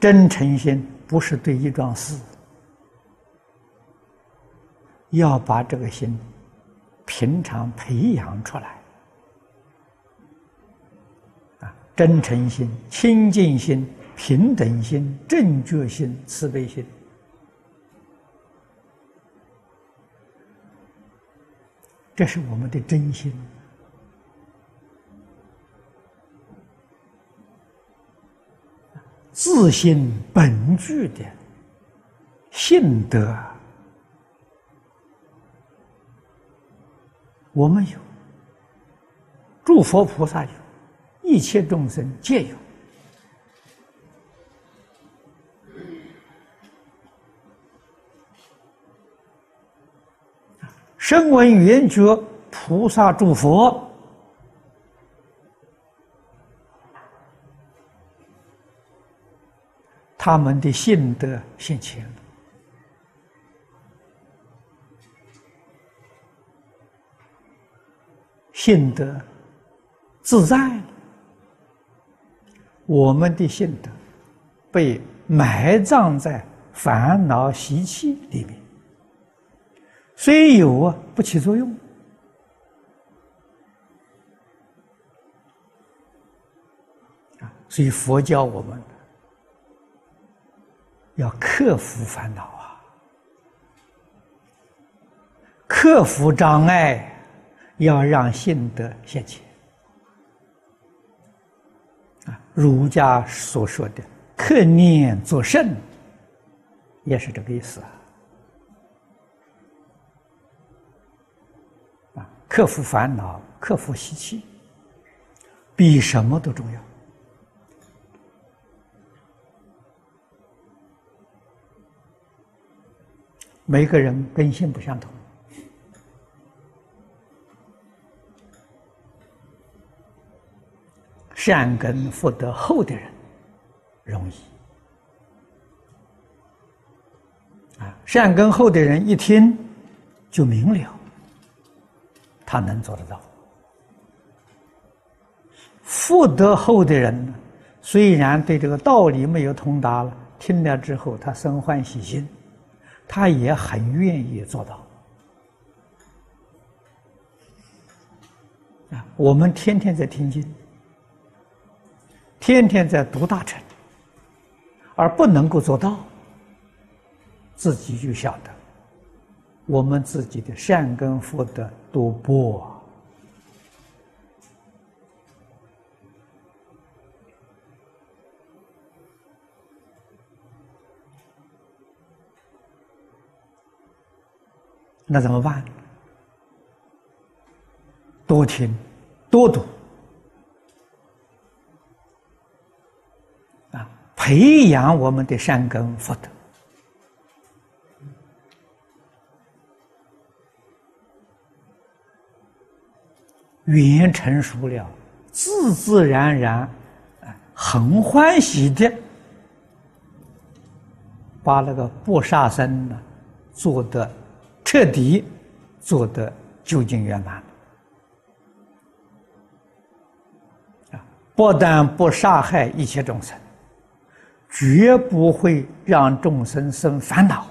真诚心不是对一桩事，要把这个心平常培养出来。啊，真诚心、清净心、平等心、正觉心、慈悲心，这是我们的真心。自信本具的性德，我们有；诸佛菩萨有，一切众生皆有。声闻缘觉菩萨诸佛。他们的性德现前了，性德自在，我们的性德被埋葬在烦恼习气里面，虽有啊，不起作用啊，所以佛教我们。要克服烦恼啊，克服障碍，要让性德现前啊。儒家所说的“克念作圣”，也是这个意思啊。啊，克服烦恼，克服习气，比什么都重要。每个人根性不相同，善根福德厚的人容易啊，善根厚的人一听就明了，他能做得到。福德厚的人，虽然对这个道理没有通达了，听了之后他生欢喜心。他也很愿意做到啊！我们天天在听经，天天在读大乘，而不能够做到，自己就晓得我们自己的善根福德多薄。那怎么办？多听，多读，啊，培养我们的善根福德，语言成熟了，自自然然，啊，很欢喜的，把那个不杀生呢做的。彻底做得究竟圆满啊！不但不杀害一切众生，绝不会让众生生烦恼。